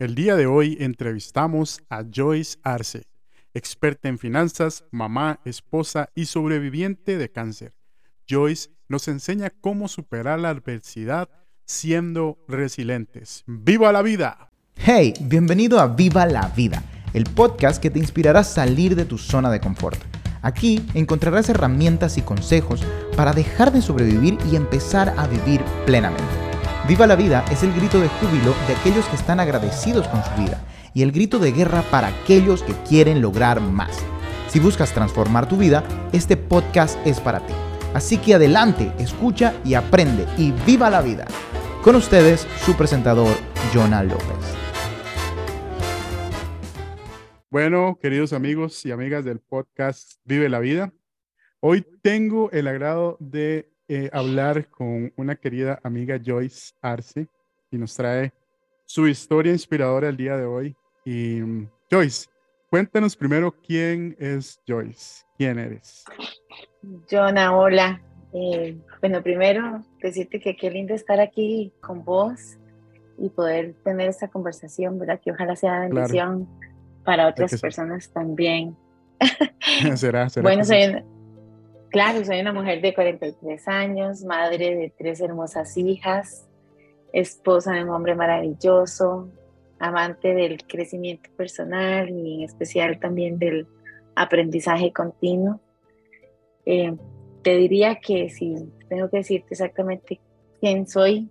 El día de hoy entrevistamos a Joyce Arce, experta en finanzas, mamá, esposa y sobreviviente de cáncer. Joyce nos enseña cómo superar la adversidad siendo resilientes. ¡Viva la vida! Hey, bienvenido a Viva la Vida, el podcast que te inspirará a salir de tu zona de confort. Aquí encontrarás herramientas y consejos para dejar de sobrevivir y empezar a vivir plenamente. Viva la vida es el grito de júbilo de aquellos que están agradecidos con su vida y el grito de guerra para aquellos que quieren lograr más. Si buscas transformar tu vida, este podcast es para ti. Así que adelante, escucha y aprende y viva la vida. Con ustedes, su presentador, Jonah López. Bueno, queridos amigos y amigas del podcast Vive la Vida, hoy tengo el agrado de eh, hablar con una querida amiga Joyce Arce y nos trae su historia inspiradora el día de hoy. Y mm, Joyce, cuéntanos primero quién es Joyce, quién eres. Jonah, hola. Eh, bueno, primero decirte que qué lindo estar aquí con vos y poder tener esta conversación, ¿verdad? Que ojalá sea bendición para otras personas también. será, será. Bueno, soy Claro, soy una mujer de 43 años, madre de tres hermosas hijas, esposa de un hombre maravilloso, amante del crecimiento personal y en especial también del aprendizaje continuo. Eh, te diría que si tengo que decirte exactamente quién soy,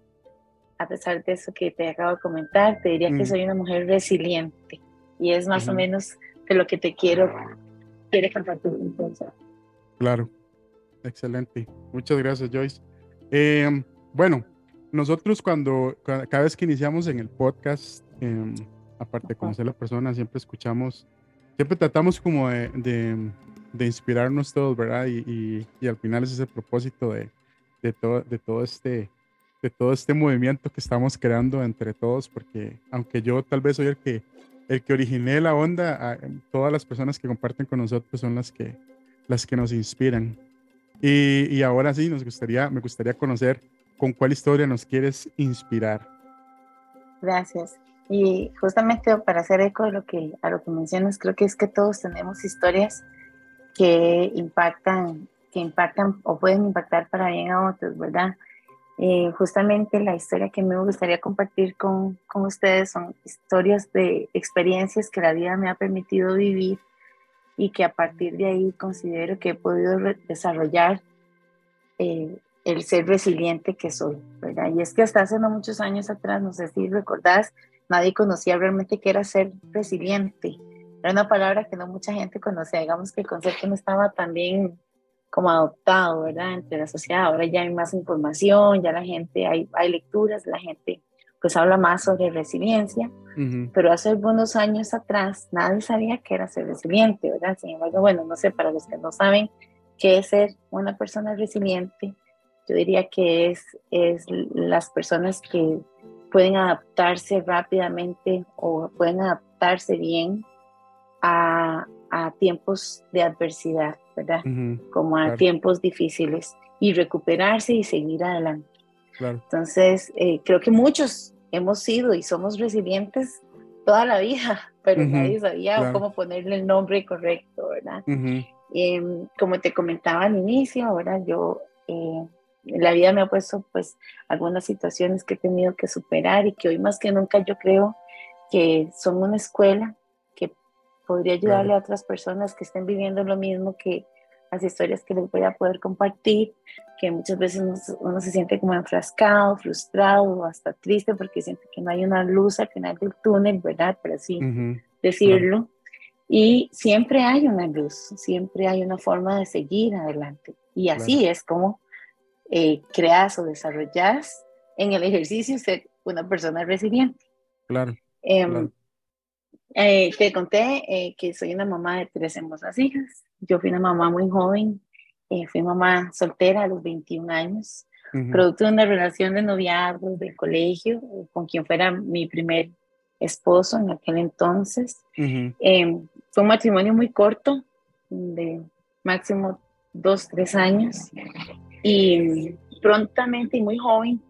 a pesar de eso que te acabo de comentar, te diría que mm. soy una mujer resiliente y es más o menos de lo que te quiero, quiere compartir. Claro. Excelente. Muchas gracias, Joyce. Em, bueno, nosotros cuando, cada vez que iniciamos en el podcast, em, aparte de conocer a la persona, siempre escuchamos, siempre tratamos como de, de, inspirarnos todos, ¿verdad? Y, y, al final ese es el propósito de, de, todo, de, todo este, de todo este movimiento que estamos creando entre todos, porque aunque yo tal vez soy el que, el que originé la onda, todas las personas que comparten con nosotros son las que, las que nos inspiran. Y, ahora sí, nos gustaría, me gustaría conocer con cuál historia nos quieres inspirar. Gracias. Y justamente para hacer eco de lo que, a lo que mencionas, creo que es que todos tenemos historias que impactan, que impactan o pueden impactar para bien a otros, ¿verdad? Eh, justamente la historia que me gustaría compartir con, con ustedes son historias de experiencias que la vida me ha permitido vivir y que a partir de ahí considero que he podido desarrollar eh, el ser resiliente que soy, ¿verdad? Y es que hasta hace no muchos años atrás, no sé si recordás, nadie conocía realmente qué era ser resiliente. Era una palabra que no mucha gente conocía, digamos que el concepto no estaba tan bien como adoptado, ¿verdad? Entre la sociedad, ahora ya hay más información, ya la gente, hay, hay lecturas, la gente pues habla más sobre resiliencia, pero hace algunos años atrás nadie sabía qué era ser resiliente, ¿verdad? Sin embargo, bueno, no sé, para los que no saben qué es ser una persona resiliente, yo diría que es, es las personas que pueden adaptarse rápidamente o pueden adaptarse bien a, a tiempos de adversidad, ¿verdad? Como a tiempos difíciles y recuperarse y seguir adelante. Entonces, eh, creo que muchos hemos sido y somos resilientes toda la vida, pero nadie sabía cómo ponerle el nombre correcto, ¿verdad? Em, como te comentaba al inicio, ahora yo, eh, la vida me ha puesto pues algunas situaciones que he tenido que superar y que hoy más que nunca yo creo que son una escuela que podría ayudarle a otras personas que estén viviendo lo mismo que las historias que les voy a poder compartir, que muchas veces uno, se siente como enfrascado, frustrado o hasta triste porque siente que no hay una luz al final del túnel, ¿verdad? Por así decirlo. Y siempre hay una luz, siempre hay una forma de seguir adelante. Y así es como eh, creas o desarrollas en el ejercicio ser una persona resiliente. Claro. Em, eh, te conté eh, que soy una mamá de tres hermosas hijas. Yo fui una mamá muy joven, eh, fui mamá soltera a los 21 años, producto de una relación de noviazgo del colegio, con quien fuera mi primer esposo en aquel entonces. Em, fue un matrimonio muy corto, de máximo dos, tres años, y prontamente y muy joven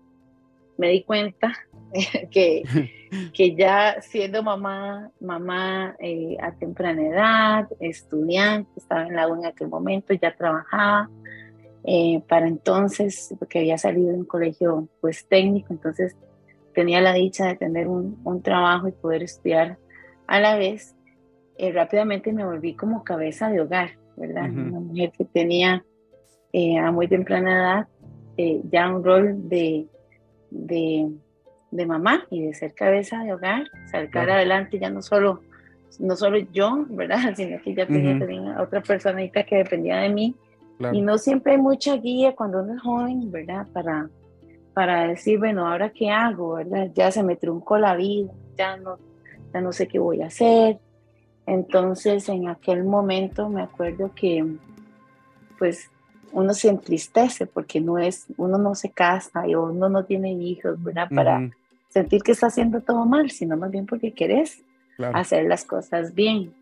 me di cuenta que, que ya siendo mamá, mamá eh, a temprana edad, estudiante, estaba en la U en aquel momento, ya trabajaba. Eh, para entonces, porque había salido de un colegio pues técnico, entonces tenía la dicha de tener un, un trabajo y poder estudiar a la vez. Eh, rápidamente me volví como cabeza de hogar, ¿verdad? Una mujer que tenía a muy temprana edad ya un rol de, de de mamá y de ser cabeza de hogar, sacar adelante ya no solo, no solo yo, ¿verdad? Sino que ya tenía también otra personita que dependía de mí. Y no siempre hay mucha guía cuando uno es joven, ¿verdad? Para, para decir, bueno, ahora qué hago, ¿verdad? Ya se me truncó la vida, ya no, ya no sé qué voy a hacer. Entonces, en aquel momento me acuerdo que, pues, uno se entristece porque no es, uno no se casa y uno no tiene hijos, ¿verdad? Para, sentir que está haciendo todo mal, sino más bien porque querés hacer las cosas bien.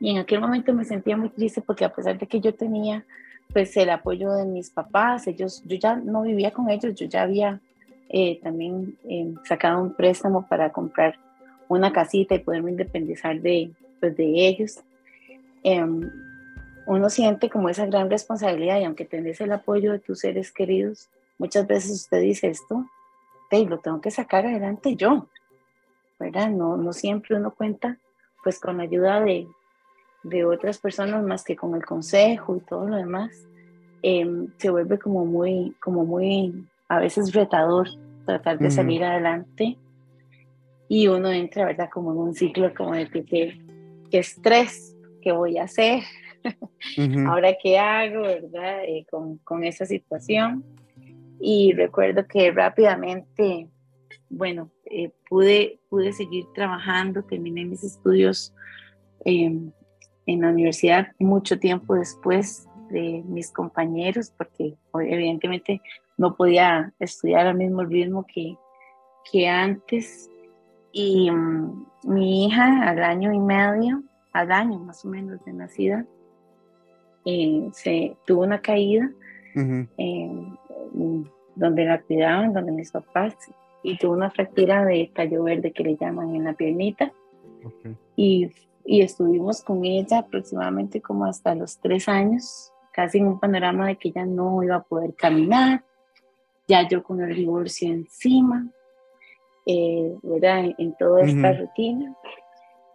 Y en aquel momento me sentía muy triste porque a pesar de que yo tenía pues el apoyo de mis papás, ellos, yo ya no vivía con ellos, yo ya había eh, también eh, sacado un préstamo para comprar una casita y poderme independizar de, pues, de ellos. Em, uno siente como esa gran responsabilidad y aunque tenés el apoyo de tus seres queridos, muchas veces usted dice esto, y lo tengo que sacar adelante yo, ¿verdad? No, no siempre uno cuenta pues con la ayuda de, de otras personas más que con el consejo y todo lo demás. Em, se vuelve como muy, como muy, a veces retador tratar de salir adelante y uno entra, ¿verdad? Como en un ciclo como de que, que, estrés, ¿qué voy a hacer? Ahora, ¿qué hago, verdad? Eh, con, con esa situación. Y recuerdo que rápidamente, bueno, eh, pude, pude seguir trabajando, terminé mis estudios em, en la universidad mucho tiempo después de mis compañeros, porque evidentemente no podía estudiar al mismo ritmo que, que antes. Y mm, mi hija al año y medio, al año más o menos de nacida, eh, se tuvo una caída donde la cuidaban, donde mis papás, y tuvo una fractura de tallo verde que le llaman en la piernita. Y, y, estuvimos con ella aproximadamente como hasta los tres años, casi en un panorama de que ella no iba a poder caminar, ya yo con el divorcio encima, eh, ¿verdad? En, toda esta rutina.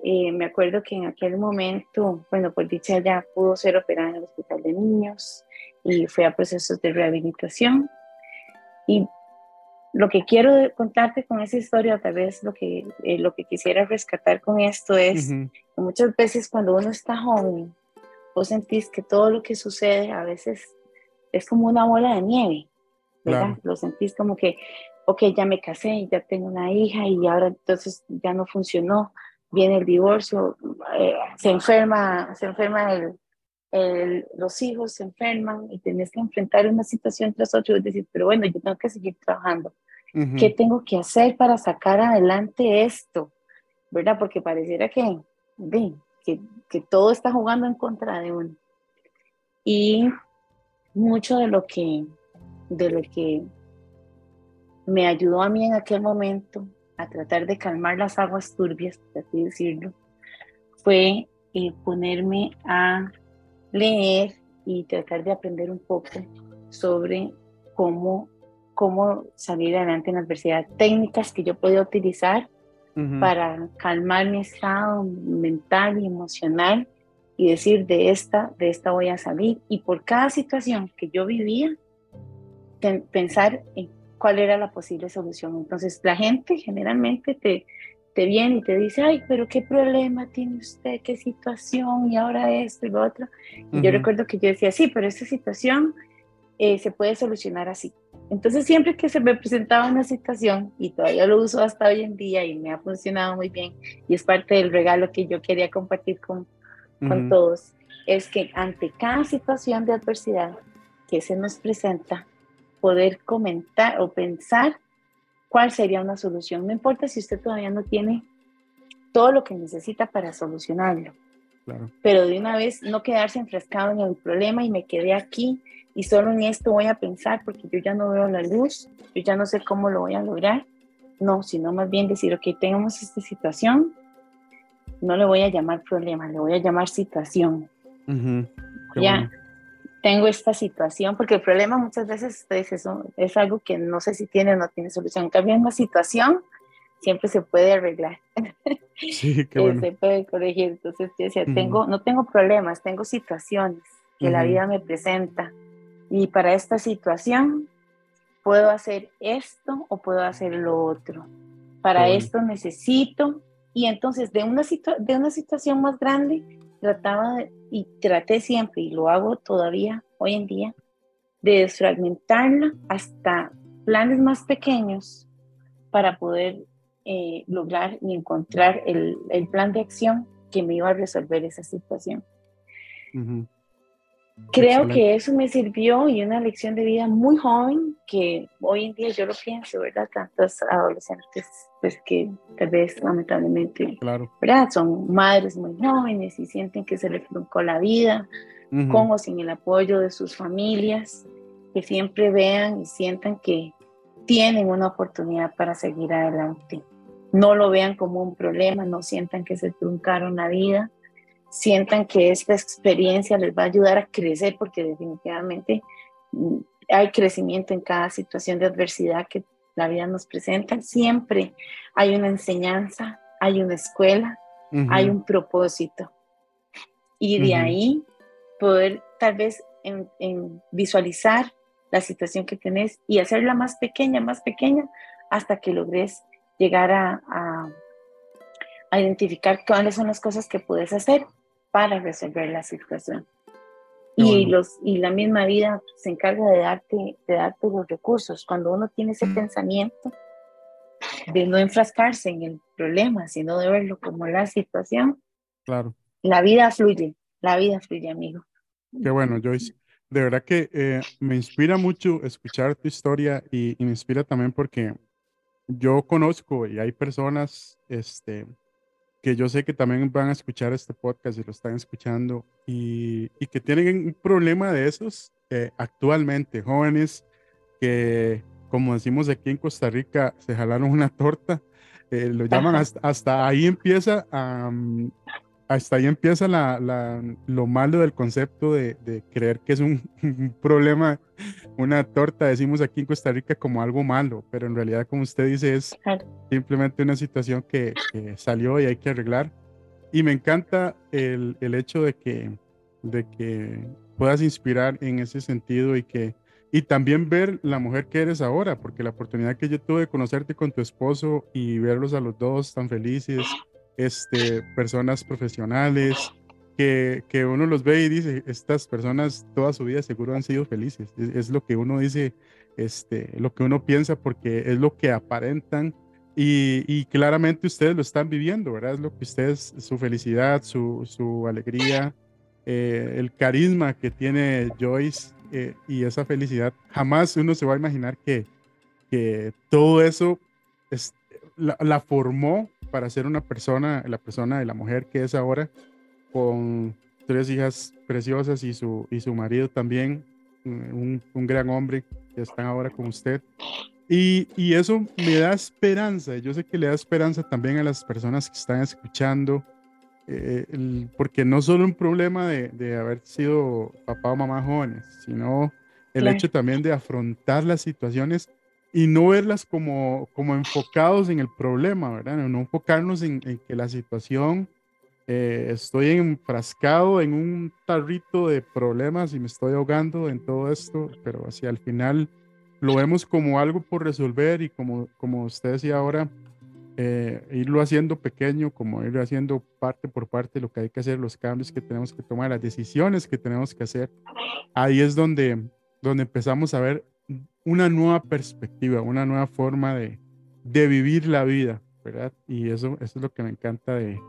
Eh, me acuerdo que en aquel momento, bueno, por dicha ya pudo ser operada en el hospital de niños y fue a procesos de rehabilitación. Y lo que quiero contarte con esa historia, tal vez lo que, eh, lo que quisiera rescatar con esto es que muchas veces cuando uno está joven, vos sentís que todo lo que sucede a veces es como una bola de nieve, ¿verdad? Lo sentís como que, ok, ya me casé, ya tengo una hija y ahora entonces ya no funcionó, viene el divorcio, eh, se enferma, se enferma el, los hijos se enferman y tienes que enfrentar una situación tras otra y decir, pero bueno, yo tengo que seguir trabajando. ¿Qué tengo que hacer para sacar adelante esto? ¿Verdad? Porque pareciera que, que, que todo está jugando en contra de uno. Y mucho de lo que, de lo que me ayudó a mí en aquel momento a tratar de calmar las aguas turbias, por así decirlo, fue eh, ponerme a leer y tratar de aprender un poco sobre cómo, cómo salir adelante en la adversidad, técnicas que yo podía utilizar para calmar mi estado mental y emocional y decir de esta, de esta voy a salir. Y por cada situación que yo vivía, pensar en cuál era la posible solución. Entonces la gente generalmente te, te viene y te dice, ay, pero qué problema tiene usted, qué situación, y ahora esto y lo otro. Y yo recuerdo que yo decía, sí, pero esta situación eh, se puede solucionar así. Entonces, siempre que se me presentaba una situación, y todavía lo uso hasta hoy en día y me ha funcionado muy bien, y es parte del regalo que yo quería compartir con, con todos, es que ante cada situación de adversidad que se nos presenta, poder comentar o pensar cuál sería una solución. No importa si usted todavía no tiene todo lo que necesita para solucionarlo. Pero de una vez no quedarse enfrascado en el problema y me quedé aquí y solo en esto voy a pensar porque yo ya no veo la luz, yo ya no sé cómo lo voy a lograr, no, sino más bien decir, ok, tengamos esta situación, no le voy a llamar problema, le voy a llamar situación. Ya, tengo esta situación, porque el problema muchas veces es, eso, es algo que no sé si tiene o no tiene solución. En cambio, una situación siempre se puede arreglar. Sí, qué bueno. se puede corregir. Entonces, yo decía, tengo, no tengo problemas, tengo situaciones que la vida me presenta. Y para esta situación, puedo hacer esto o puedo hacer lo otro. Para esto necesito. Y entonces, de una, de una situación más grande, trataba y traté siempre, y lo hago todavía hoy en día, de desfragmentarla hasta planes más pequeños para poder eh, lograr y encontrar el, el, plan de acción que me iba a resolver esa situación. Creo que eso me sirvió y una lección de vida muy joven que hoy en día yo lo pienso, ¿verdad? Tantos adolescentes, pues que tal vez lamentablemente, claro. ¿verdad? Son madres muy jóvenes y sienten que se les truncó la vida, con o sin el apoyo de sus familias, que siempre vean y sientan que tienen una oportunidad para seguir adelante. No lo vean como un problema, no sientan que se truncaron la vida, sientan que esta experiencia les va a ayudar a crecer porque definitivamente mm, hay crecimiento en cada situación de adversidad que la vida nos presenta. Siempre hay una enseñanza, hay una escuela, hay un propósito. Y de ahí poder tal vez en, visualizar la situación que tenés y hacerla más pequeña, más pequeña, hasta que logres llegar a, a identificar cuáles son las cosas que puedes hacer para resolver la situación. Y, los, y la misma vida se encarga de darte, de darte los recursos. Cuando uno tiene ese pensamiento de no enfrascarse en el problema, sino de verlo como la situación, claro. la vida fluye, la vida fluye, amigo. Qué bueno, Joyce. De verdad que eh, me inspira mucho escuchar tu historia y, y, me inspira también porque yo conozco y hay personas este, que yo sé que también van a escuchar este podcast y lo están escuchando y, y que tienen un problema de esos eh, actualmente, jóvenes que, como decimos aquí en Costa Rica, se jalaron una torta, eh, lo llaman hasta, hasta, ahí empieza a, hasta ahí empieza la, la, lo malo del concepto de, de creer que es un, problema, una torta, decimos aquí en Costa Rica como algo malo, pero en realidad, como usted dice, es simplemente una situación que, salió y hay que arreglar. Y me encanta el, el, hecho de que, de que puedas inspirar en ese sentido y que y también ver la mujer que eres ahora, porque la oportunidad que yo tuve de conocerte con tu esposo y verlos a los dos tan felices, este, personas profesionales, que, que, uno los ve y dice, estas personas toda su vida seguro han sido felices. Es, lo que uno dice, este, lo que uno piensa porque es lo que aparentan y, claramente ustedes lo están viviendo, ¿verdad? Es lo que ustedes, su felicidad, su, su alegría, eh, el carisma que tiene Joyce eh, y esa felicidad. Jamás uno se va a imaginar que, que todo eso es, la formó para ser una persona, la persona de la mujer que es ahora, con tres hijas preciosas y su, y su marido también, un, un gran hombre que están ahora con usted. Y, y, eso me da esperanza. Yo sé que le da esperanza también a las personas que están escuchando, eh, porque no solo un problema de, de, haber sido papá o mamá jóvenes, sino el hecho también de afrontar las situaciones y no verlas como, como enfocados en el problema, ¿verdad? No enfocarnos en, que la situación, eh, estoy enfrascado en un tarrito de problemas y me estoy ahogando en todo esto, pero así al final lo vemos como algo por resolver y como, como usted decía ahora, eh, irlo haciendo pequeño, como irlo haciendo parte por parte, lo que hay que hacer, los cambios que tenemos que tomar, las decisiones que tenemos que hacer. Ahí es donde, donde empezamos a ver una nueva perspectiva, una nueva forma de, de vivir la vida, ¿verdad? Y eso, eso es lo que me encanta de,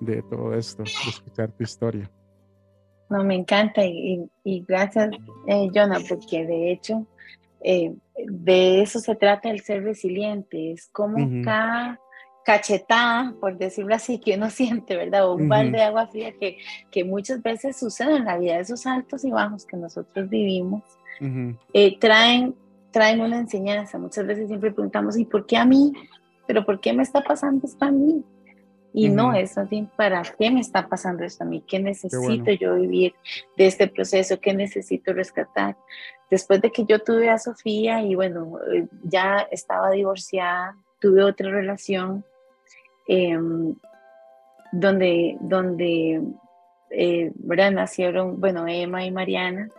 de todo esto, de escuchar tu historia. No, me encanta y, y gracias, eh, Jonah, porque de hecho eh, de eso se trata el ser resiliente, es como cada cachetada, por decirlo así, que uno siente, ¿verdad? O un balde de agua fría que, que muchas veces sucede en la vida, esos altos y bajos que nosotros vivimos, eh, traen traen una enseñanza. Muchas veces siempre preguntamos, ¿y por qué a mí? pero ¿por qué me está pasando esto a mí? Y no es así, ¿para qué me está pasando esto a mí? ¿Qué necesito yo vivir de este proceso? ¿Qué necesito rescatar? Después de que yo tuve a Sofía y bueno, eh, ya estaba divorciada, tuve otra relación em, donde, donde eh, nacieron, bueno, Emma y Mariana,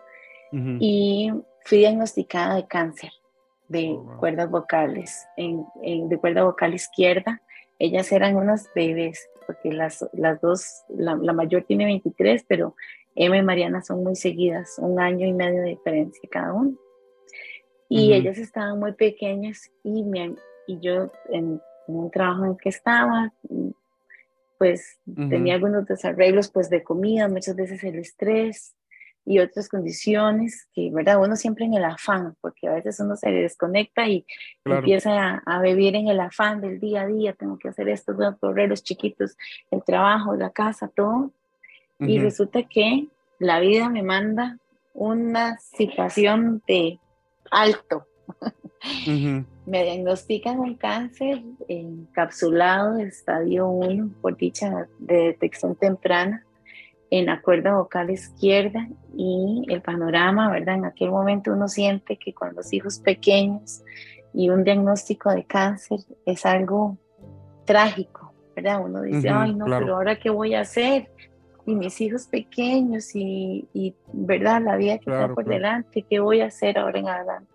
y fui diagnosticada de cáncer de oh, cuerdas vocales, en, de cuerda vocal izquierda. Ellas eran unas bebés, porque las, las dos, la, mayor tiene 23, pero Emma y Mariana son muy seguidas, un año y medio de diferencia cada uno. Y ellas estaban muy pequeñas y, me, y yo en, un trabajo en que estaba, pues tenía algunos desarreglos pues de comida, muchas veces el estrés, y otras condiciones que, ¿verdad? Uno siempre en el afán, porque a veces uno se desconecta y empieza a, vivir en el afán del día a día, tengo que hacer esto, los chiquitos, el trabajo, la casa, todo. Y resulta que la vida me manda una situación de alto. me diagnostican un cáncer encapsulado de estadio 1 por dicha de detección temprana en la cuerda vocal izquierda y el panorama, ¿verdad? En aquel momento uno siente que con los hijos pequeños y un diagnóstico de cáncer es algo trágico, ¿verdad? Uno dice, ay, no, pero ahora qué voy a hacer? Y mis hijos pequeños y, y ¿verdad? La vida que está por delante, ¿qué voy a hacer ahora en adelante?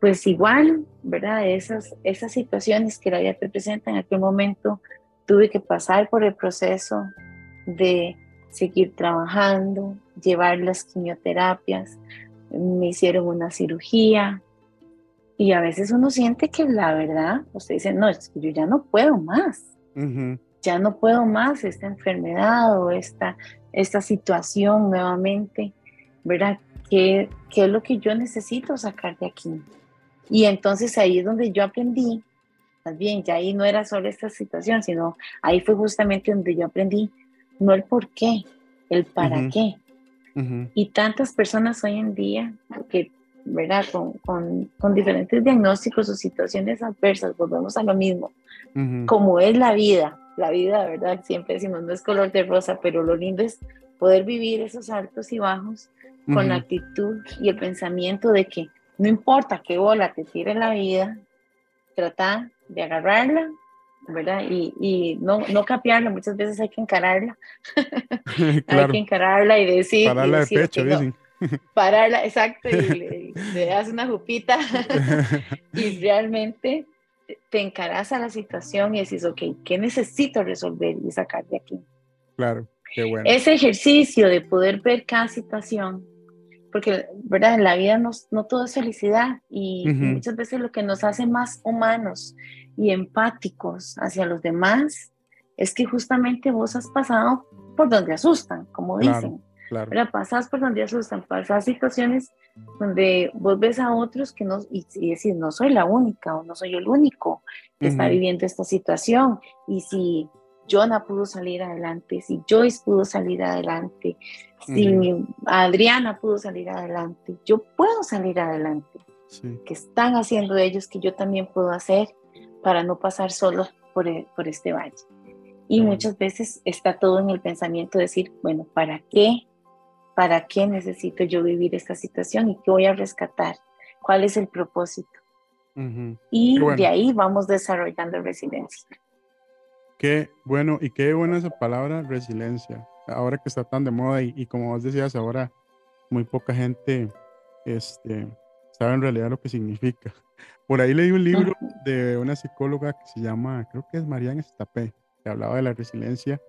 Pues igual, ¿verdad? Esas, esas situaciones que la vida te presenta en aquel momento, tuve que pasar por el proceso de seguir trabajando, llevar las quimioterapias, me hicieron una cirugía y a veces uno siente que la verdad, usted dice, no, es que yo ya no puedo más, ya no puedo más esta enfermedad o esta, esta situación nuevamente, ¿verdad? ¿Qué, ¿Qué es lo que yo necesito sacar de aquí? Y entonces ahí es donde yo aprendí, más bien, ya ahí no era solo esta situación, sino ahí fue justamente donde yo aprendí no el por qué, el para qué. Y tantas personas hoy en día que, ¿verdad? Con, con, diferentes diagnósticos o situaciones adversas, volvemos a lo mismo, como es la vida, la vida, ¿verdad? Siempre decimos, no es color de rosa, pero lo lindo es poder vivir esos altos y bajos con la actitud y el pensamiento de que no importa qué bola te tire la vida, trata de agarrarla ¿verdad? Y, y no, no capiarla, muchas veces hay que encararla. hay que encararla y decir. Pararla de pecho, dicen. Pararla, exacto, y le, das una jupita y realmente te encaras a la situación y decís, ok, ¿qué necesito resolver y sacar de aquí? Claro, qué bueno. Ese ejercicio de poder ver cada situación, porque, ¿verdad? En la vida no, no todo es felicidad y muchas veces lo que nos hace más humanos y empáticos hacia los demás es que justamente vos has pasado por donde asustan, como dicen. Claro. Pasas por donde asustan, pasas situaciones donde vos ves a otros que no, y, y decís, no soy la única o no soy el único que está viviendo esta situación. Y si Jonah pudo salir adelante, si Joyce pudo salir adelante, si Adriana pudo salir adelante, yo puedo salir adelante. ¿Qué están haciendo ellos que yo también puedo hacer? Para no pasar solo por, e, por este valle. Y muchas veces está todo en el pensamiento de decir, bueno, ¿para qué? ¿Para qué necesito yo vivir esta situación y qué voy a rescatar? ¿Cuál es el propósito? Y de ahí vamos desarrollando resiliencia. Qué bueno y qué buena esa palabra resiliencia. Ahora que está tan de moda y, y como vos decías, ahora muy poca gente este, sabe en realidad lo que significa. Por ahí leí un libro de una psicóloga que se llama, creo que es Marianne Estapé, que hablaba de la resiliencia.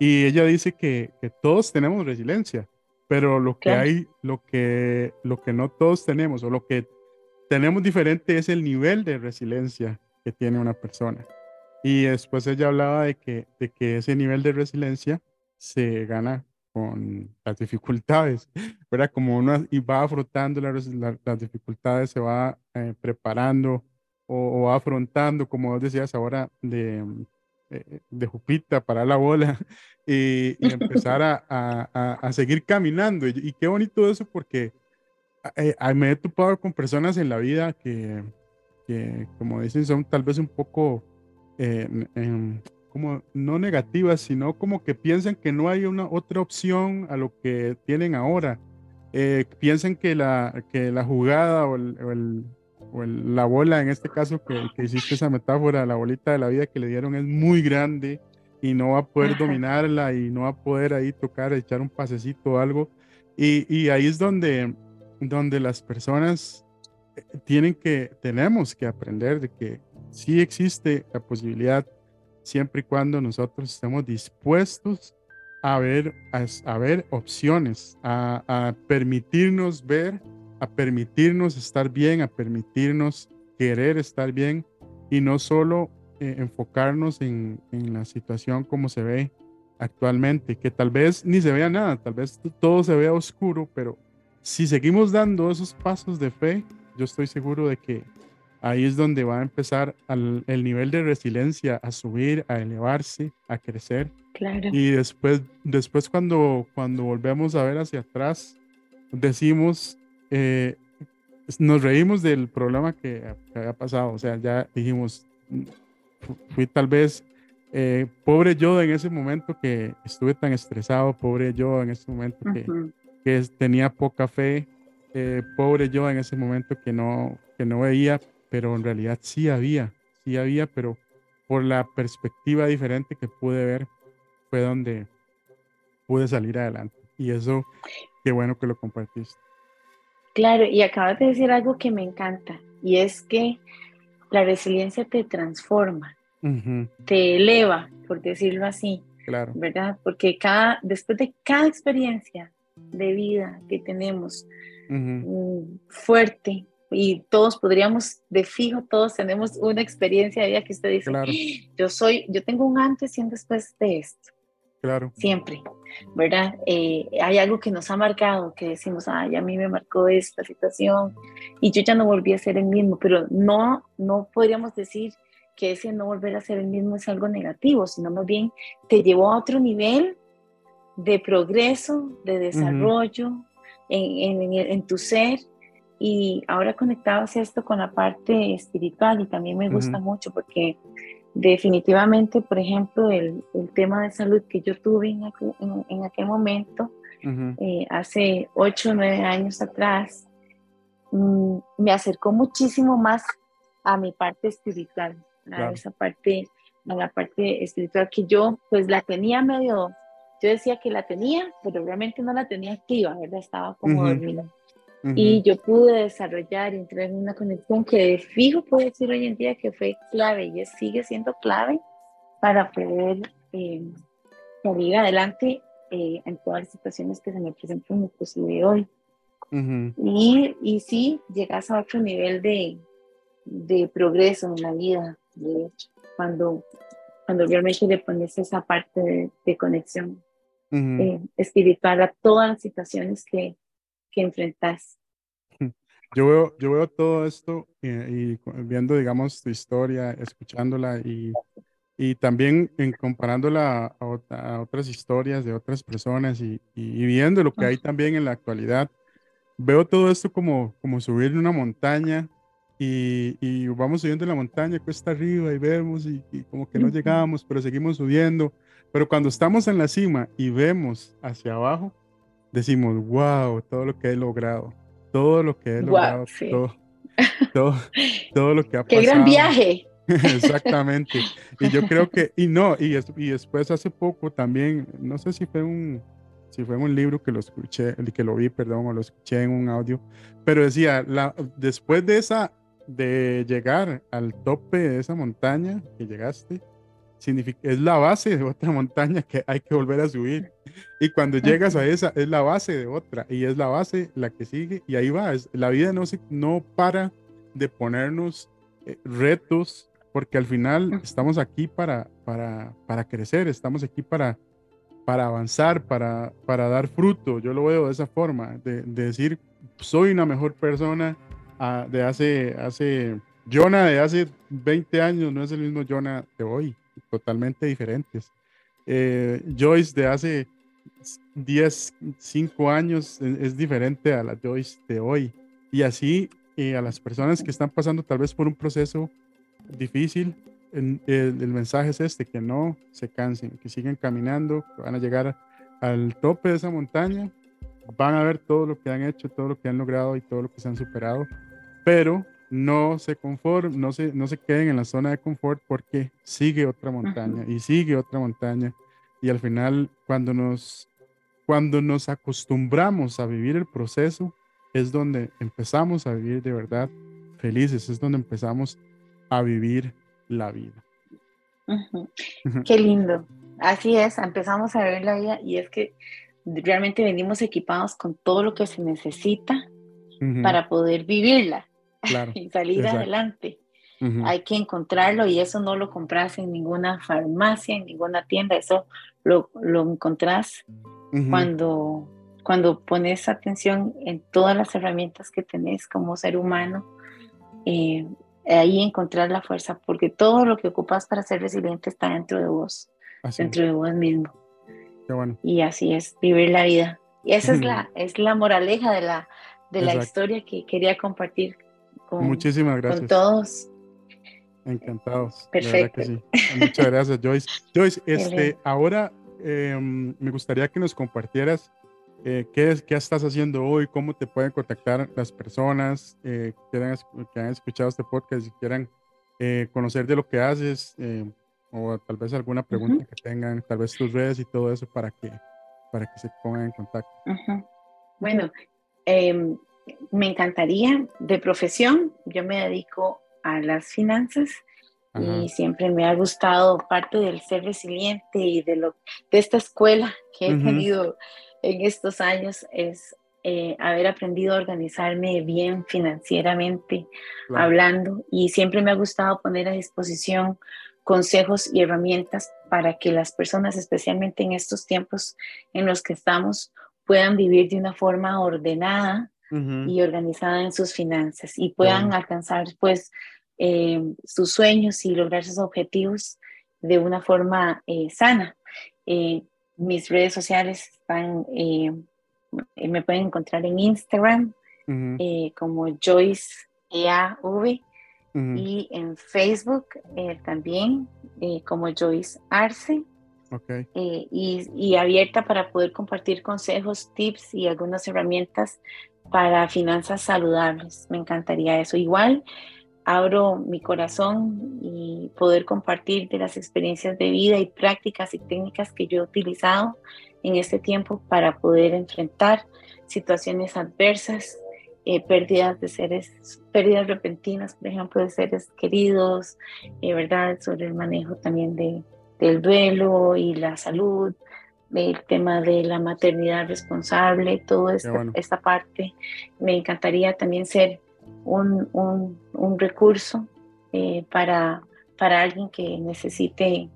Y ella dice que, que todos tenemos resiliencia, pero lo que hay, lo que, lo que no todos tenemos o lo que tenemos diferente es el nivel de resiliencia que tiene una persona. Y después ella hablaba de que, de que ese nivel de resiliencia se gana con las dificultades, ¿verdad? Como uno y va afrontando las, las, dificultades, se va eh, preparando o, va afrontando, como vos decías ahora, de, eh, de Jupita para la bola y, empezar a, a, a, seguir caminando. Y, qué bonito eso porque eh, me he topado con personas en la vida que, que, como dicen, son tal vez un poco como no negativas, sino como que piensan que no hay una otra opción a lo que tienen ahora. Eh, piensan que la, que la jugada o, el, o, la bola, en este caso que, que, hiciste esa metáfora, la bolita de la vida que le dieron es muy grande y no va a poder dominarla y no va a poder ahí tocar, echar un pasecito o algo. Y, y ahí es donde, donde las personas eh, tienen que, tenemos que aprender de que sí existe la posibilidad siempre y cuando nosotros estemos dispuestos a ver, a, ver opciones, a, permitirnos ver, a permitirnos estar bien, a permitirnos querer estar bien y no solo eh, enfocarnos en, en, la situación como se ve actualmente, que tal vez ni se vea nada, tal vez todo se vea oscuro, pero si seguimos dando esos pasos de fe, yo estoy seguro de que ahí es donde va a empezar el nivel de resiliencia a subir, a elevarse, a crecer. Claro. Y después, después cuando, cuando volvemos a ver hacia atrás, decimos, eh, nos reímos del problema que, había pasado. O sea, ya dijimos, fui tal vez eh, pobre yo en ese momento que estuve tan estresado, pobre yo en ese momento que, que tenía poca fe, eh, pobre yo en ese momento que no, que no veía pero en realidad sí había, sí había, pero por la perspectiva diferente que pude ver fue donde pude salir adelante. Y eso, qué bueno que lo compartiste. Claro, y acabas de decir algo que me encanta, y es que la resiliencia te transforma, te eleva, por decirlo así. Claro. ¿Verdad? Porque cada, después de cada experiencia de vida que tenemos mm, fuerte, y todos podríamos, de fijo, todos tenemos una experiencia de vida que usted dice, yo soy, yo tengo un antes y un después de esto. Claro. Siempre, ¿verdad? Eh, hay algo que nos ha marcado, que decimos, ay, a mí me marcó esta situación y yo ya no volví a ser el mismo, pero no, no podríamos decir que ese no volver a ser el mismo es algo negativo, sino más bien te llevó a otro nivel de progreso, de desarrollo en, en, en tu ser y ahora conectabas esto con la parte espiritual y también me gusta mucho porque definitivamente, por ejemplo, el, el, tema de salud que yo tuve en, en, aquel momento, eh, hace ocho o nueve años atrás, mm, me acercó muchísimo más a mi parte espiritual, a esa parte, a la parte espiritual que yo pues la tenía medio, yo decía que la tenía, pero realmente no la tenía activa, ¿verdad? Estaba como dormida. Y yo pude desarrollar entrar en una conexión que de fijo puedo decir hoy en día que fue clave y sigue siendo clave para poder eh, salir adelante eh, en todas las situaciones que se me presentan inclusive hoy. y, y sí, llegas a otro nivel de, de progreso en la vida, de hecho, cuando, cuando realmente le pones esa parte de, conexión eh, espiritual a todas las situaciones que, que enfrentas. Yo veo, yo veo todo esto y, viendo, digamos, tu historia, escuchándola y, y también en comparándola a, otras historias de otras personas y, y, viendo lo que hay también en la actualidad, veo todo esto como, como subir una montaña y, y, vamos subiendo la montaña cuesta arriba y vemos y, como que no llegamos, pero seguimos subiendo. Pero cuando estamos en la cima y vemos hacia abajo, decimos, wow, todo lo que he logrado, todo lo que he logrado, todo, todo, lo que ha pasado. ¡Qué gran viaje! Exactamente. Y yo creo que, y no, y, y después hace poco también, no sé si fue un, si fue un libro que lo escuché, que lo vi, perdón, o lo escuché en un audio, pero decía, la, después de esa, de llegar al tope de esa montaña que llegaste, significa, es la base de otra montaña que hay que volver a subir. Y cuando llegas a esa, es la base de otra, y es la base la que sigue, y ahí va. la vida no, se, no para de ponernos eh, retos, porque al final estamos aquí para, para, para crecer, estamos aquí para, para avanzar, para, para dar fruto. Yo lo veo de esa forma, de, decir, soy una mejor persona ah, de hace, hace, Jonah de hace 20 años no es el mismo Jonah de hoy totalmente diferentes. Eh, Joyce de hace 10, 5 años es, diferente a la Joyce de hoy. Y así eh, a las personas que están pasando tal vez por un proceso difícil, el, el, mensaje es este, que no se cansen, que sigan caminando, que van a llegar al tope de esa montaña, van a ver todo lo que han hecho, todo lo que han logrado y todo lo que se han superado, pero no se conformen, no se, no se queden en la zona de confort porque sigue otra montaña y sigue otra montaña. Y al final cuando nos, cuando nos acostumbramos a vivir el proceso es donde empezamos a vivir de verdad felices, es donde empezamos a vivir la vida. Qué lindo. Así es, empezamos a vivir la vida y es que realmente venimos equipados con todo lo que se necesita para poder vivirla y salir adelante. Hay que encontrarlo y eso no lo compras en ninguna farmacia, en ninguna tienda, eso lo, lo encontrás cuando, cuando pones atención en todas las herramientas que tenés como ser humano. Eh, ahí encontrar la fuerza, porque todo lo que ocupas para ser resiliente está dentro de vos, dentro de vos mismo. Y así es, vivir la vida. Y esa es la, es la moraleja de la, de la historia que quería compartir con, Muchísimas gracias. con todos. Encantados. Perfecto. Muchas gracias, Joyce. Joyce, este, ahora em, me gustaría que nos compartieras eh, ¿qué, es, ¿qué, estás haciendo hoy? ¿Cómo te pueden contactar las personas eh, que, han, que, han, escuchado este podcast y quieran eh, conocer de lo que haces? o tal vez alguna pregunta que tengan, tal vez tus redes y todo eso para que, para que se pongan en contacto. Bueno, em, me encantaría, de profesión, yo me dedico a las finanzas y siempre me ha gustado parte del ser resiliente y de, lo, de esta escuela que he tenido en estos años es eh, haber aprendido a organizarme bien financieramente, hablando, y siempre me ha gustado poner a disposición consejos y herramientas para que las personas, especialmente en estos tiempos en los que estamos, puedan vivir de una forma ordenada y organizada en sus finanzas y puedan alcanzar pues eh, sus sueños y lograr sus objetivos de una forma eh, sana. mis redes sociales están, me pueden encontrar en Instagram como Joyce EAV y en Facebook eh, también eh, como Joyce Arce. Eh, y, y, abierta para poder compartir consejos, tips y algunas herramientas para finanzas saludables. Me encantaría eso. Igual abro mi corazón y poder compartir de las experiencias de vida y prácticas y técnicas que yo he utilizado en este tiempo para poder enfrentar situaciones adversas eh, pérdidas de seres, pérdidas repentinas, por ejemplo, de seres queridos, eh, ¿verdad? Sobre el manejo también de, del duelo y la salud, el tema de la maternidad responsable, toda esta, parte. Me encantaría también ser un, un, un recurso eh, para, para alguien que necesite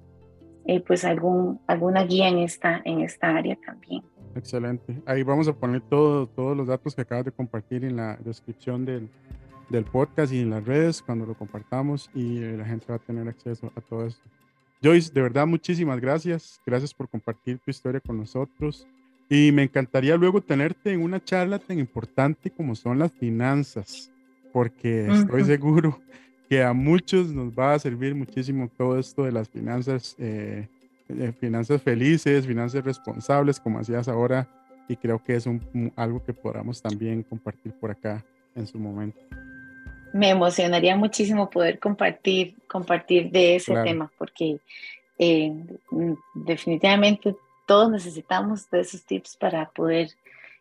pues algún, alguna guía en esta, en esta área también. Excelente. Ahí vamos a poner todo, todos los datos que acabas de compartir en la descripción del, del podcast y en las redes cuando lo compartamos y eh, la gente va a tener acceso a todo esto. Joyce, de verdad, muchísimas gracias. Gracias por compartir tu historia con nosotros. Y me encantaría luego tenerte en una charla tan importante como son las finanzas, porque estoy seguro que a muchos nos va a servir muchísimo todo esto de las finanzas eh, eh, finanzas felices, finanzas responsables, como hacías ahora, y creo que es un, algo que podamos también compartir por acá en su momento. Me emocionaría muchísimo poder compartir, compartir de ese tema, porque eh, definitivamente todos necesitamos de esos tips para poder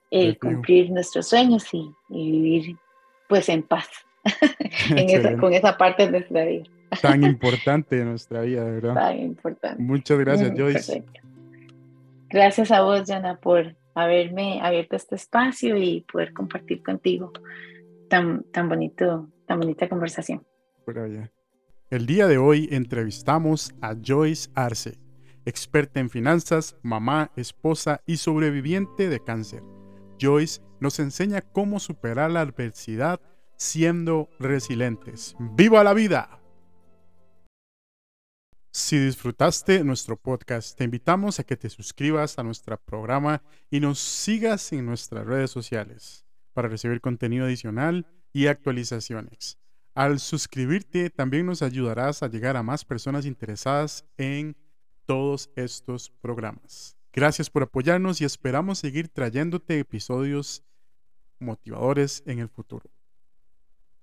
eh, cumplir nuestros sueños y, vivir pues en paz con esa parte de nuestra vida tan importante en nuestra vida, de verdad. Tan importante. Muchas gracias, Joyce. Gracias a vos, Jana, por haberme abierto este espacio y poder compartir contigo tan, tan bonito, bonita conversación. El día de hoy entrevistamos a Joyce Arce, experta en finanzas, mamá, esposa y sobreviviente de cáncer. Joyce nos enseña cómo superar la adversidad siendo resilientes. ¡Viva la vida! Si disfrutaste nuestro podcast, te invitamos a que te suscribas a nuestro programa y nos sigas en nuestras redes sociales para recibir contenido adicional y actualizaciones. Al suscribirte también nos ayudarás a llegar a más personas interesadas en todos estos programas. Gracias por apoyarnos y esperamos seguir trayéndote episodios motivadores en el futuro.